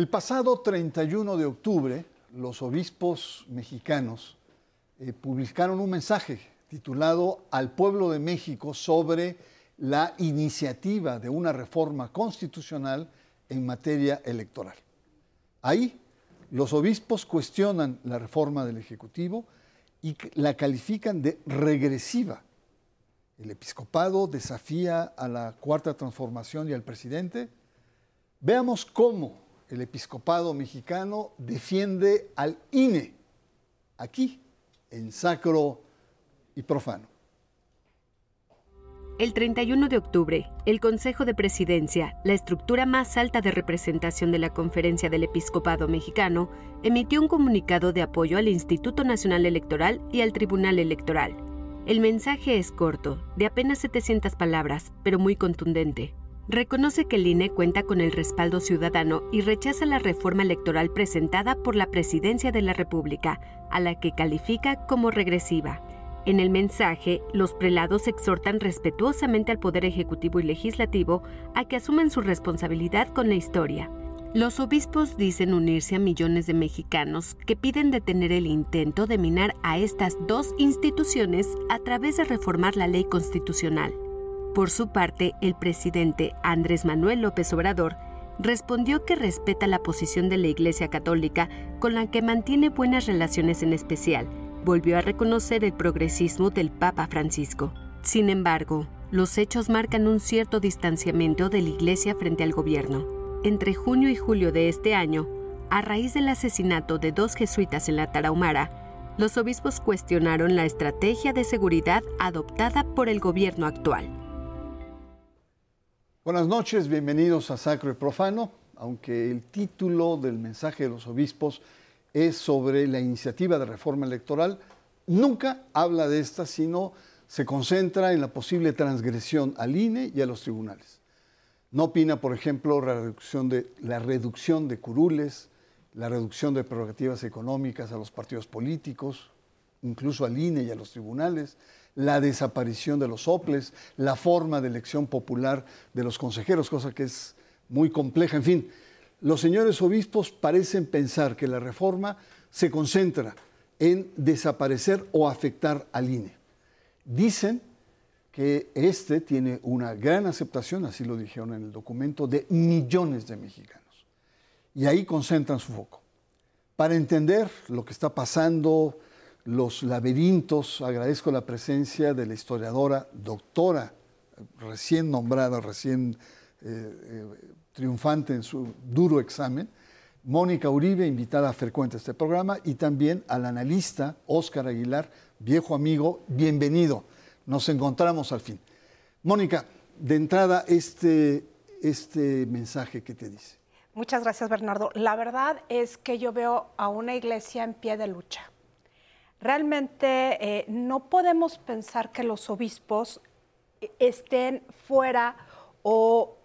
El pasado 31 de octubre, los obispos mexicanos eh, publicaron un mensaje titulado Al pueblo de México sobre la iniciativa de una reforma constitucional en materia electoral. Ahí los obispos cuestionan la reforma del Ejecutivo y la califican de regresiva. El episcopado desafía a la cuarta transformación y al presidente. Veamos cómo el episcopado mexicano defiende al INE aquí, en sacro y profano. El 31 de octubre, el Consejo de Presidencia, la estructura más alta de representación de la Conferencia del Episcopado Mexicano, emitió un comunicado de apoyo al Instituto Nacional Electoral y al Tribunal Electoral. El mensaje es corto, de apenas 700 palabras, pero muy contundente. Reconoce que el INE cuenta con el respaldo ciudadano y rechaza la reforma electoral presentada por la Presidencia de la República, a la que califica como regresiva en el mensaje, los prelados exhortan respetuosamente al Poder Ejecutivo y Legislativo a que asuman su responsabilidad con la historia. Los obispos dicen unirse a millones de mexicanos que piden detener el intento de minar a estas dos instituciones a través de reformar la ley constitucional. Por su parte, el presidente Andrés Manuel López Obrador respondió que respeta la posición de la Iglesia Católica con la que mantiene buenas relaciones en especial volvió a reconocer el progresismo del Papa Francisco. Sin embargo, los hechos marcan un cierto distanciamiento de la Iglesia frente al gobierno. Entre junio y julio de este año, a raíz del asesinato de dos jesuitas en la Tarahumara, los obispos cuestionaron la estrategia de seguridad adoptada por el gobierno actual. Buenas noches, bienvenidos a Sacro y Profano, aunque el título del mensaje de los obispos es sobre la iniciativa de reforma electoral. Nunca habla de esta, sino se concentra en la posible transgresión al INE y a los tribunales. No opina, por ejemplo, la reducción de, curules, la reducción de prerrogativas económicas a los partidos políticos, incluso al INE y a los tribunales, la desaparición de los OPLES, la forma de elección popular de los consejeros, cosa que es muy compleja, en fin los señores obispos parecen pensar que la reforma se concentra en desaparecer o afectar al INE. Dicen que este tiene una gran aceptación, así lo dijeron en el documento, de millones de mexicanos. Y ahí concentran su foco. Para entender lo que está pasando, los laberintos, agradezco la presencia de la historiadora, doctora, recién nombrada, recién eh, eh, triunfante en su duro examen, Mónica Uribe, invitada frecuente a este programa, y también al analista Óscar Aguilar, viejo amigo, bienvenido. Nos encontramos al fin. Mónica, de entrada, este, este mensaje que te dice. Muchas gracias, Bernardo. La verdad es que yo veo a una iglesia en pie de lucha. Realmente eh, no podemos pensar que los obispos estén fuera o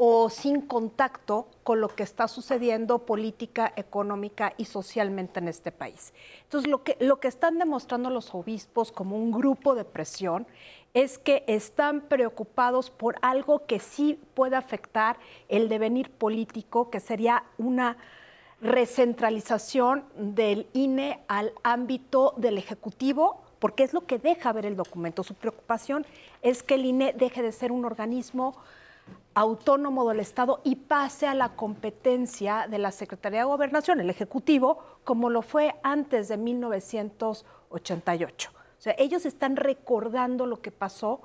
o sin contacto con lo que está sucediendo política, económica y socialmente en este país. Entonces, lo que, lo que están demostrando los obispos como un grupo de presión es que están preocupados por algo que sí puede afectar el devenir político, que sería una recentralización del INE al ámbito del Ejecutivo, porque es lo que deja ver el documento. Su preocupación es que el INE deje de ser un organismo autónomo del Estado y pase a la competencia de la Secretaría de Gobernación, el Ejecutivo, como lo fue antes de 1988. O sea, ellos están recordando lo que pasó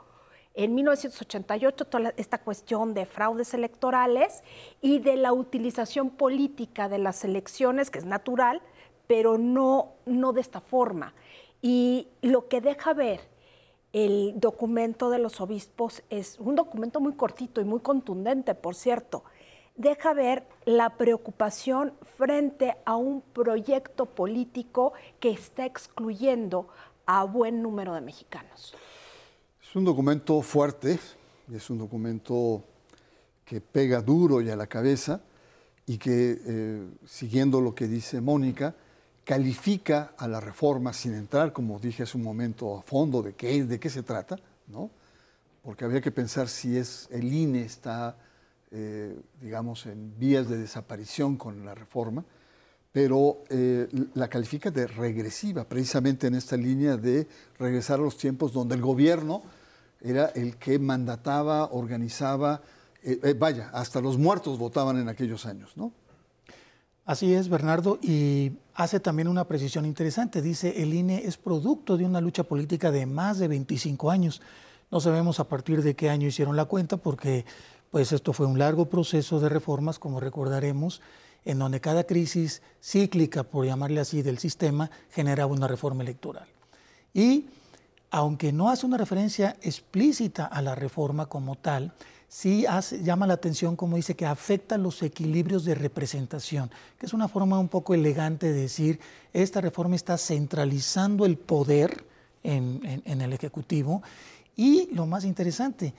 en 1988, toda esta cuestión de fraudes electorales y de la utilización política de las elecciones, que es natural, pero no, no de esta forma. Y lo que deja ver el documento de los obispos es un documento muy cortito y muy contundente, por cierto. Deja ver la preocupación frente a un proyecto político que está excluyendo a buen número de mexicanos. Es un documento fuerte, es un documento que pega duro y a la cabeza y que, eh, siguiendo lo que dice Mónica, califica a la reforma sin entrar, como dije hace un momento, a fondo de qué, de qué se trata, ¿no? porque habría que pensar si es el INE está eh, digamos, en vías de desaparición con la reforma, pero eh, la califica de regresiva, precisamente en esta línea de regresar a los tiempos donde el gobierno era el que mandataba, organizaba, vaya, hasta los muertos votaban en aquellos años, ¿no? Así es, Bernardo, y hace también una precisión interesante. Dice, el INE es producto de una lucha política de más de 25 años. No sabemos a partir de qué año hicieron la cuenta, porque pues esto fue un largo proceso de reformas, como recordaremos, en donde cada crisis cíclica, por llamarle así, del sistema, generaba una reforma electoral. Y aunque no hace una referencia explícita a la reforma como tal, sí llama la atención como dice que afecta los equilibrios de representación, que es una forma un poco elegante de decir, esta reforma está centralizando el poder en, el Ejecutivo y lo más interesante,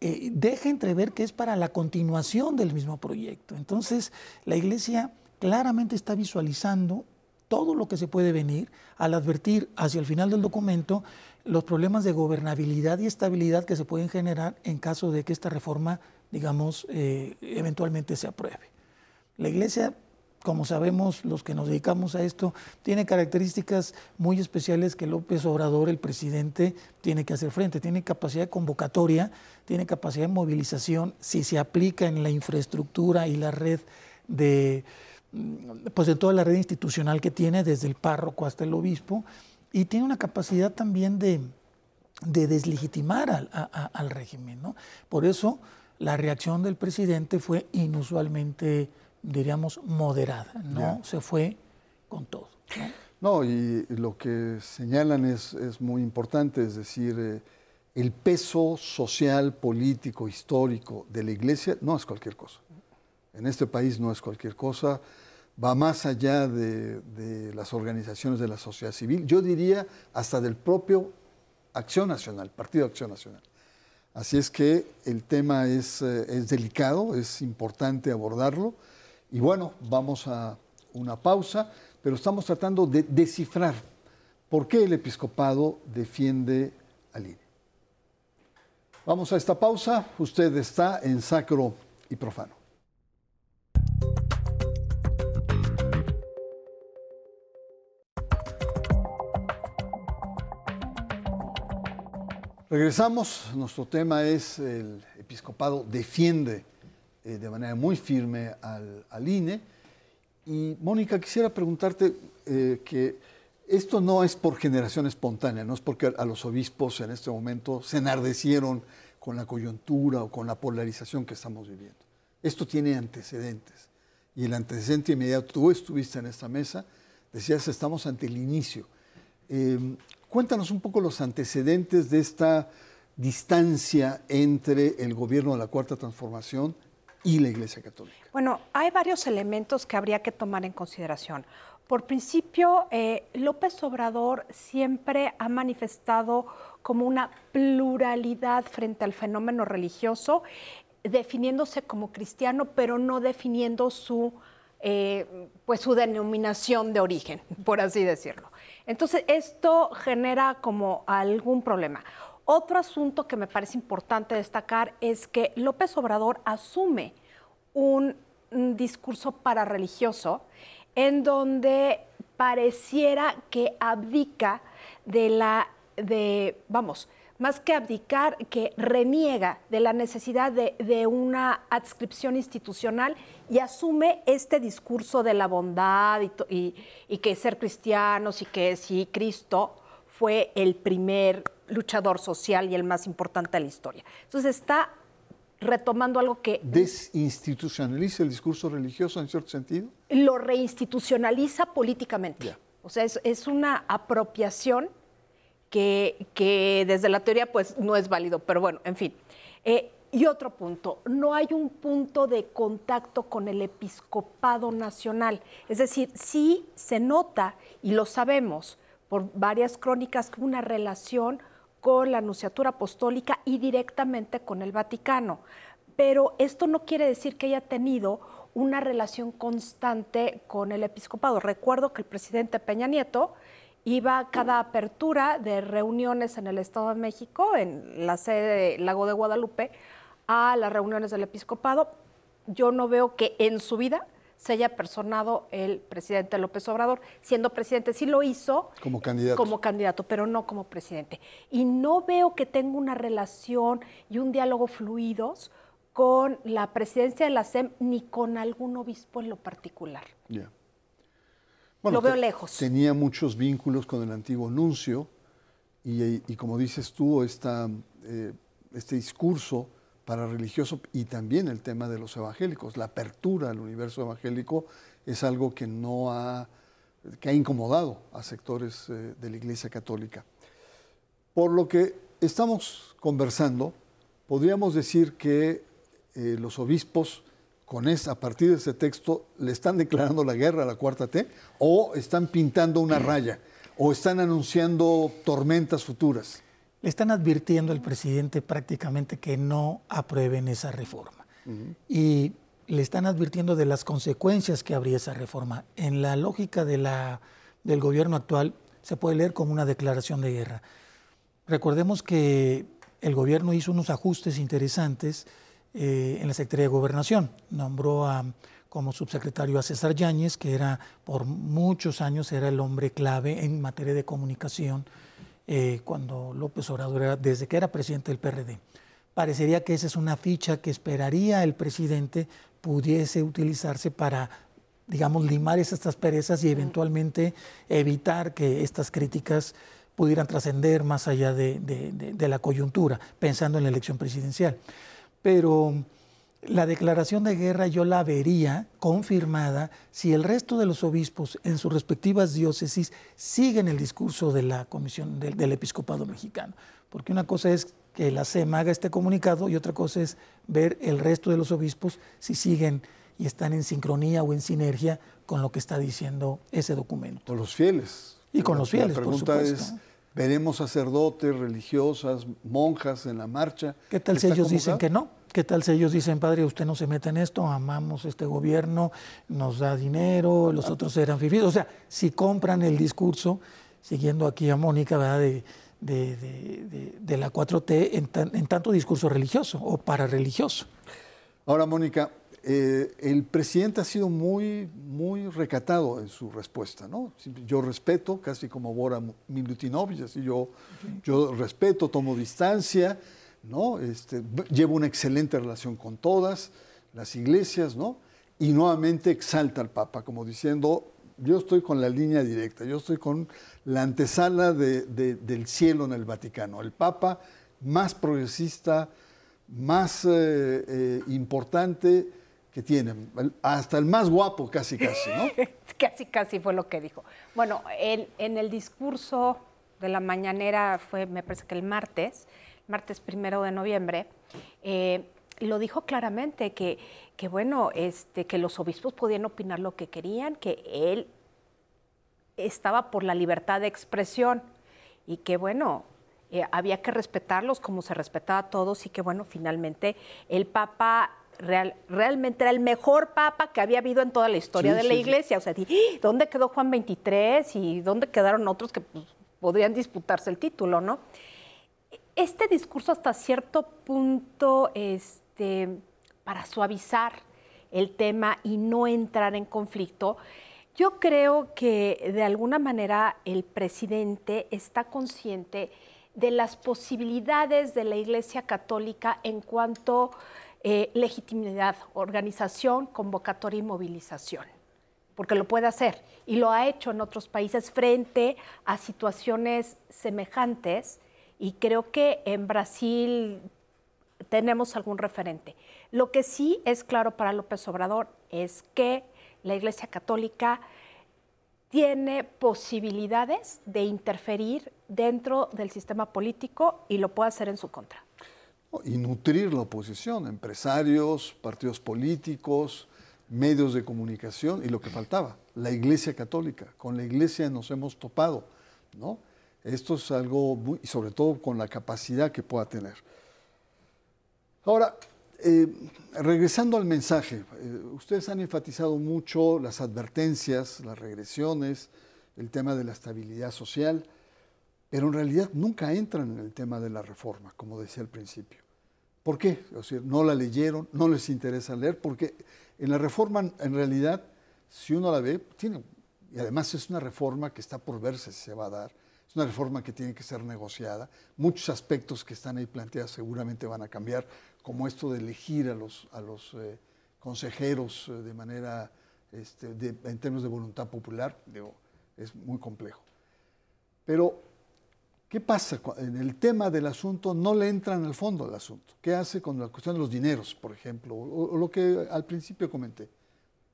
eh, deja entrever que es para la continuación del mismo proyecto. Entonces, la Iglesia claramente está visualizando todo lo que se puede venir al advertir hacia el final del documento los problemas de gobernabilidad y estabilidad que se pueden generar en caso de que esta reforma, digamos, eh, eventualmente se apruebe. La Iglesia, como sabemos los que nos dedicamos a esto, tiene características muy especiales que López Obrador, el presidente, tiene que hacer frente. Tiene capacidad de convocatoria, tiene capacidad de movilización, si se aplica en la infraestructura y la red de, pues en toda la red institucional que tiene, desde el párroco hasta el obispo, y tiene una capacidad también de, deslegitimar al, régimen. ¿no? Por eso la reacción del presidente fue inusualmente, diríamos, moderada, no se fue con todo. ¿no? y lo que señalan es, muy importante, es decir, eh, el peso social, político, histórico de la iglesia no es cualquier cosa. En este país no es cualquier cosa va más allá de, las organizaciones de la sociedad civil, yo diría hasta del propio Acción Nacional, Partido Acción Nacional. Así es que el tema es, eh, es delicado, es importante abordarlo. Y bueno, vamos a una pausa, pero estamos tratando de descifrar por qué el episcopado defiende al INE. Vamos a esta pausa. Usted está en sacro y profano. Regresamos, nuestro tema es el episcopado defiende eh, de manera muy firme al, INE. Y Mónica, quisiera preguntarte eh, que esto no es por generación espontánea, no es porque a los obispos en este momento se enardecieron con la coyuntura o con la polarización que estamos viviendo. Esto tiene antecedentes. Y el antecedente inmediato, tú estuviste en esta mesa, decías, estamos ante el inicio. Em, Cuéntanos un poco los antecedentes de esta distancia entre el gobierno de la Cuarta Transformación y la Iglesia Católica. Bueno, hay varios elementos que habría que tomar en consideración. Por principio, eh, López Obrador siempre ha manifestado como una pluralidad frente al fenómeno religioso, definiéndose como cristiano, pero no definiendo su, eh, pues su denominación de origen, por así decirlo. Entonces, esto genera como algún problema. Otro asunto que me parece importante destacar es que López Obrador asume un, discurso parareligioso en donde pareciera que abdica de la, de, vamos, más que abdicar, que reniega de la necesidad de, una adscripción institucional y asume este discurso de la bondad y, que ser cristianos y que si Cristo fue el primer luchador social y el más importante de la historia. Entonces está retomando algo que... ¿Desinstitucionaliza el discurso religioso en cierto sentido? Lo reinstitucionaliza políticamente. O sea, es, es una apropiación que, desde la teoría pues no es válido, pero bueno, en fin. Eh, y otro punto, no hay un punto de contacto con el episcopado nacional. Es decir, sí se nota, y lo sabemos por varias crónicas, una relación con la Anunciatura Apostólica y directamente con el Vaticano. Pero esto no quiere decir que haya tenido una relación constante con el episcopado. Recuerdo que el presidente Peña Nieto iba cada apertura de reuniones en el Estado de México, en la sede de Lago de Guadalupe, a las reuniones del episcopado. Yo no veo que en su vida se haya personado el presidente López Obrador. Siendo presidente, sí lo hizo. Como candidato. Como candidato, pero no como presidente. Y no veo que tenga una relación y un diálogo fluidos con la presidencia de la SEM ni con algún obispo en lo particular. Ya. lo veo lejos. Tenía muchos vínculos con el antiguo nuncio y, como dices tú, esta, eh, este discurso para religioso y también el tema de los evangélicos. La apertura al universo evangélico es algo que no ha, que ha incomodado a sectores eh, de la Iglesia Católica. Por lo que estamos conversando, podríamos decir que eh, los obispos con a partir de ese texto le están declarando la guerra a la cuarta T o están pintando una raya o están anunciando tormentas futuras. Le están advirtiendo al presidente prácticamente que no aprueben esa reforma. Y le están advirtiendo de las consecuencias que habría esa reforma. En la lógica de la, del gobierno actual se puede leer como una declaración de guerra. Recordemos que el gobierno hizo unos ajustes interesantes eh, en la Secretaría de Gobernación. Nombró a, como subsecretario a César Yáñez, que era por muchos años era el hombre clave en materia de comunicación eh, cuando López Obrador era, desde que era presidente del PRD. Parecería que esa es una ficha que esperaría el presidente pudiese utilizarse para digamos, limar esas perezas y eventualmente evitar que estas críticas pudieran trascender más allá de, la coyuntura, pensando en la elección presidencial pero la declaración de guerra yo la vería confirmada si el resto de los obispos en sus respectivas diócesis siguen el discurso de la Comisión del, Episcopado Mexicano. Porque una cosa es que la SEM haga este comunicado y otra cosa es ver el resto de los obispos si siguen y están en sincronía o en sinergia con lo que está diciendo ese documento. Con los fieles. Y con los fieles, la pregunta Es, veremos sacerdotes, religiosas, monjas en la marcha. ¿Qué tal si ellos dicen que no? ¿Qué tal si ellos dicen, padre, usted no se mete en esto, amamos este gobierno, nos da dinero, los otros eran vividos? O sea, si compran el discurso, siguiendo aquí a Mónica, ¿verdad? De, de, la 4T en, en, tanto discurso religioso o parareligioso. Ahora, Mónica, eh, el presidente ha sido muy, muy recatado en su respuesta, ¿no? Yo respeto, casi como Bora Milutinovich, así yo, yo respeto, tomo distancia, ¿no? Este, llevo una excelente relación con todas las iglesias, ¿no? Y nuevamente exalta al Papa, como diciendo, yo estoy con la línea directa, yo estoy con la antesala del cielo en el Vaticano. El Papa más progresista, más eh, eh, importante, que tienen, hasta el más guapo casi casi, ¿no? casi casi fue lo que dijo. Bueno, en el discurso de la mañanera fue, me parece que el martes, martes primero de noviembre, eh, lo dijo claramente que, que, bueno, este, que los obispos podían opinar lo que querían, que él estaba por la libertad de expresión y que bueno, eh, había que respetarlos como se respetaba a todos y que bueno, finalmente el Papa realmente era el mejor papa que había habido en toda la historia de la iglesia. O sea, ¿dónde quedó Juan 23 y dónde quedaron otros que pues, podrían disputarse el título, no? Este discurso hasta cierto punto, este, para suavizar el tema y no entrar en conflicto, yo creo que de alguna manera el presidente está consciente de las posibilidades de la Iglesia Católica en cuanto eh, legitimidad, organización, convocatoria y movilización, porque lo puede hacer y lo ha hecho en otros países frente a situaciones semejantes y creo que en Brasil tenemos algún referente. Lo que sí es claro para López Obrador es que la Iglesia Católica tiene posibilidades de interferir dentro del sistema político y lo puede hacer en su contra y nutrir la oposición, empresarios, partidos políticos, medios de comunicación y lo que faltaba, la Iglesia Católica. Con la Iglesia nos hemos topado, ¿no? Esto es algo muy, y sobre todo con la capacidad que pueda tener. Ahora, eh, regresando al mensaje, eh, ustedes han enfatizado mucho las advertencias, las regresiones, el tema de la estabilidad social pero en realidad nunca entran en el tema de la reforma, como decía al principio. ¿Por qué? O sea, no la leyeron, no les interesa leer, porque en la reforma, en realidad, si uno la ve, tiene, y además es una reforma que está por verse si se va a dar, es una reforma que tiene que ser negociada, muchos aspectos que están ahí planteados seguramente van a cambiar, como esto de elegir a los, a los eh, consejeros eh, de manera, este, en términos de voluntad popular, digo, es muy complejo. Pero ¿Qué pasa? En el tema del asunto no le entran al fondo del asunto. ¿Qué hace con la cuestión de los dineros, por ejemplo? O, lo que al principio comenté.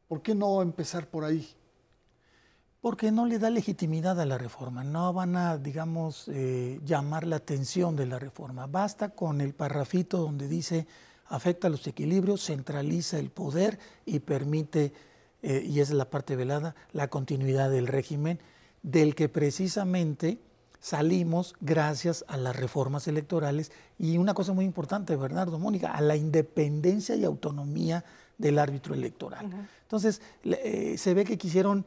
¿Por qué no empezar por ahí? Porque no le da legitimidad a la reforma. No van a, digamos, eh, llamar la atención de la reforma. Basta con el parrafito donde dice afecta los equilibrios, centraliza el poder y permite, eh, y es la parte velada, la continuidad del régimen, del que precisamente salimos gracias a las reformas electorales y una cosa muy importante, Bernardo Mónica, a la independencia y autonomía del árbitro electoral. Entonces, eh, se ve que quisieron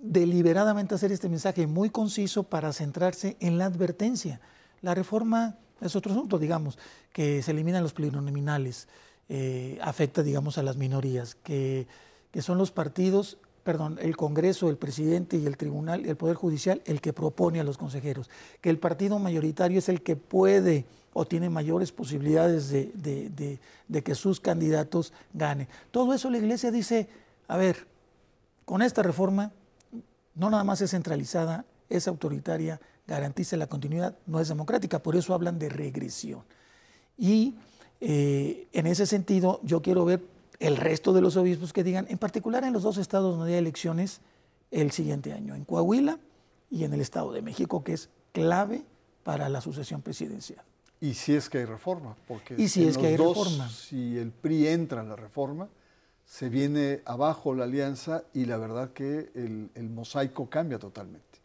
deliberadamente hacer este mensaje muy conciso para centrarse en la advertencia. La reforma es otro asunto, digamos, que se eliminan los plurinominales, eh, afecta, digamos, a las minorías, que, que son los partidos perdón, el Congreso, el presidente y el Tribunal, el Poder Judicial, el que propone a los consejeros, que el partido mayoritario es el que puede o tiene mayores posibilidades de, que sus candidatos ganen. Todo eso la Iglesia dice, a ver, con esta reforma no nada más es centralizada, es autoritaria, garantiza la continuidad, no es democrática, por eso hablan de regresión. Y eh, en ese sentido yo quiero ver el resto de los obispos que digan, en particular en los dos estados donde hay elecciones el siguiente año, en Coahuila y en el Estado de México, que es clave para la sucesión presidencial. Y si es que hay reforma, porque y si es que hay reforma. si el PRI entra en la reforma, se viene abajo la alianza y la verdad que el, el mosaico cambia totalmente.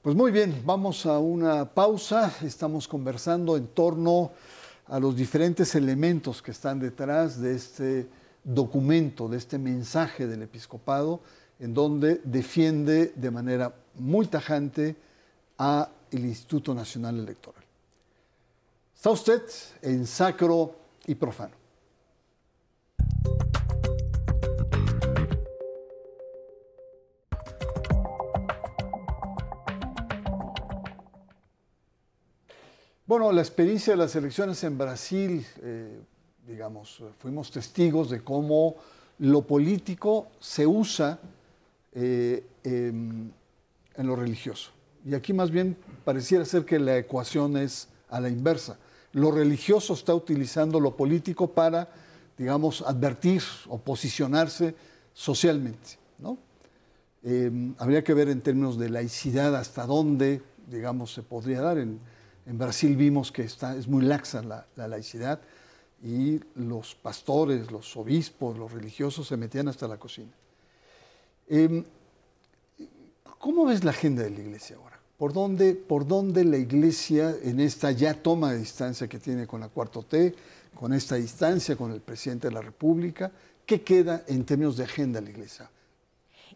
Pues muy bien, vamos a una pausa. Estamos conversando en torno a los diferentes elementos que están detrás de este documento, de este mensaje del episcopado, en donde defiende de manera muy tajante a el Instituto Nacional Electoral. Está usted en sacro y profano. Bueno, la experiencia de las elecciones en Brasil eh, digamos, fuimos testigos de cómo lo político se usa eh, en lo religioso. Y aquí más bien pareciera ser que la ecuación es a la inversa. Lo religioso está utilizando lo político para, digamos, advertir o posicionarse socialmente. ¿no? Em, habría que ver en términos de laicidad hasta dónde, digamos, se podría dar. En, Brasil vimos que está, es muy laxa la, la laicidad y los pastores, los obispos, los religiosos se metían hasta la cocina. Em, ¿Cómo ves la agenda de la iglesia ahora? ¿Por dónde, ¿Por dónde la iglesia en esta ya toma de distancia que tiene con la cuarto T, con esta distancia con el presidente de la República? ¿Qué queda en términos de agenda de la iglesia?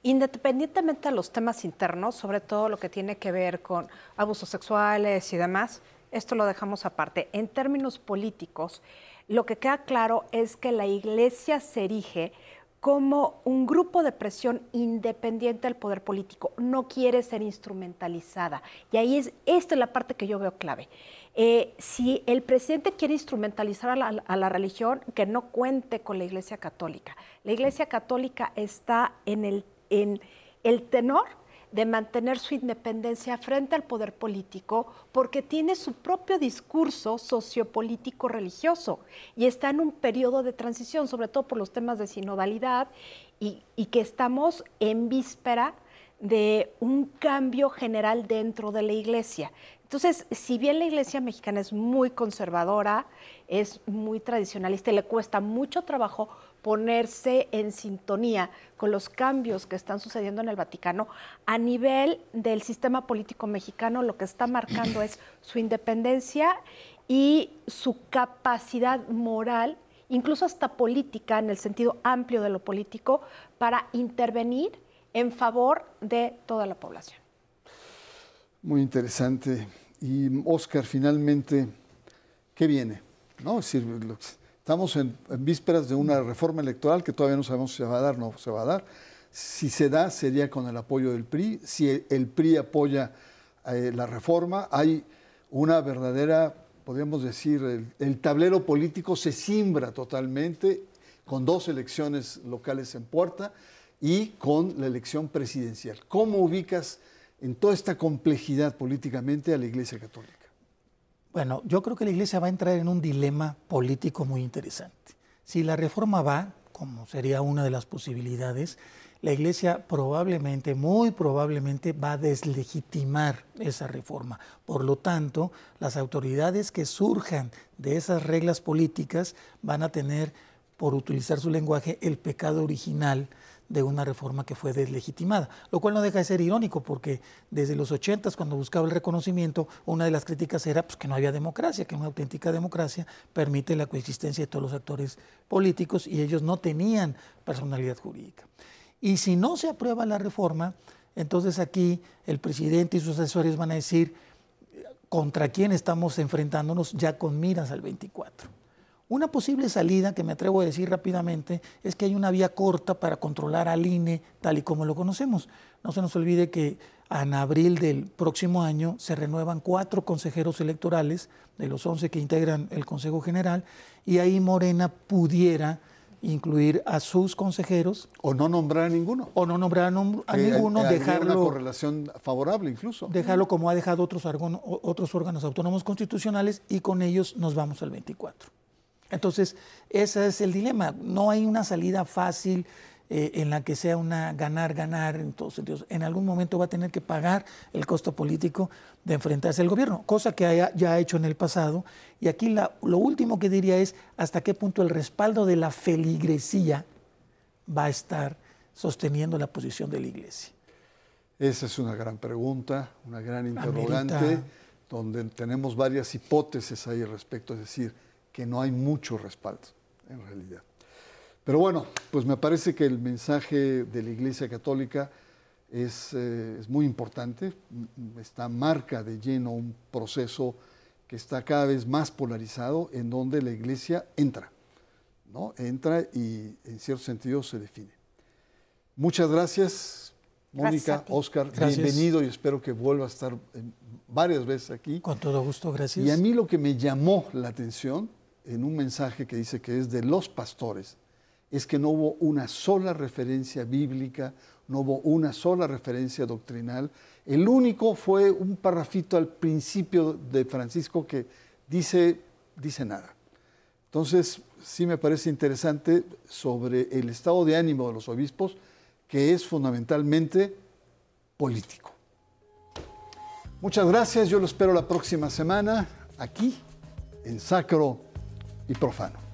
Independientemente de los temas internos, sobre todo lo que tiene que ver con abusos sexuales y demás, esto lo dejamos aparte. En términos políticos, lo que queda claro es que la Iglesia se erige como un grupo de presión independiente del poder político, no quiere ser instrumentalizada. Y ahí es, esta es la parte que yo veo clave. Eh, si el presidente quiere instrumentalizar a la, religión, que no cuente con la Iglesia Católica. La Iglesia Católica está en el tenor de mantener su independencia frente al poder político porque tiene su propio discurso sociopolítico religioso y está en un periodo de transición, sobre todo por los temas de sinodalidad y, que estamos en víspera de un cambio general dentro de la iglesia. Entonces, si bien la iglesia mexicana es muy conservadora, es muy tradicionalista y le cuesta mucho trabajo ponerse en sintonía con los cambios que están sucediendo en el Vaticano, a nivel del sistema político mexicano lo que está marcando es su independencia y su capacidad moral, incluso hasta política, en el sentido amplio de lo político, para intervenir en favor de toda la población. Muy interesante. Y Oscar, finalmente, ¿qué viene? ¿no? Es decir, estamos en, vísperas de una reforma electoral que todavía no sabemos si se va a dar o no se va a dar. Si se da, sería con el apoyo del PRI. Si el, PRI apoya eh, la reforma, hay una verdadera, podríamos decir, el, el tablero político se simbra totalmente con dos elecciones locales en puerta y con la elección presidencial. ¿Cómo ubicas en toda esta complejidad políticamente a la Iglesia Católica? Bueno, yo creo que la Iglesia va a entrar en un dilema político muy interesante. Si la reforma va, como sería una de las posibilidades, la Iglesia probablemente, muy probablemente, va a deslegitimar esa reforma. Por lo tanto, las autoridades que surjan de esas reglas políticas van a tener, por utilizar su lenguaje, el pecado original de una reforma que fue deslegitimada, lo cual no deja de ser irónico porque desde los 80 cuando buscaba el reconocimiento, una de las críticas era pues, que no había democracia, que una auténtica democracia permite la coexistencia de todos los actores políticos y ellos no tenían personalidad jurídica. Y si no se aprueba la reforma, entonces aquí el presidente y sus asesores van a decir contra quién estamos enfrentándonos ya con miras al 24. Una posible salida, que me atrevo a decir rápidamente, es que hay una vía corta para controlar al INE tal y como lo conocemos. No se nos olvide que en abril del próximo año se renuevan cuatro consejeros electorales de los once que integran el Consejo General y ahí Morena pudiera incluir a sus consejeros. O no nombrar a ninguno. O no nombrar a, ninguno, dejarlo. Una correlación favorable incluso. Dejarlo como ha dejado otros, otros órganos autónomos constitucionales y con ellos nos vamos al 24. Entonces, ese es el dilema. No hay una salida fácil eh, en la que sea una ganar-ganar en todos sentidos. En algún momento va a tener que pagar el costo político de enfrentarse al gobierno, cosa que ya ha hecho en el pasado. Y aquí lo último que diría es hasta qué punto el respaldo de la feligresía va a estar sosteniendo la posición de la Iglesia. Esa es una gran pregunta, una gran interrogante, donde tenemos varias hipótesis ahí respecto. Es decir, que no hay mucho respaldo, en realidad. Pero bueno, pues me parece que el mensaje de la Iglesia Católica es, eh, es, muy importante, está marca de lleno un proceso que está cada vez más polarizado, en donde la Iglesia entra, ¿no? Entra y en cierto sentido se define. Muchas gracias, Mónica, Oscar, bienvenido y espero que vuelva a estar varias veces aquí. Con todo gusto, gracias. Y a mí lo que me llamó la atención en un mensaje que dice que es de los pastores, es que no hubo una sola referencia bíblica, no hubo una sola referencia doctrinal. El único fue un parrafito al principio de Francisco que dice, dice nada. Entonces, sí me parece interesante sobre el estado de ánimo de los obispos, que es fundamentalmente político. Muchas gracias, yo lo espero la próxima semana aquí en Sacro y profano.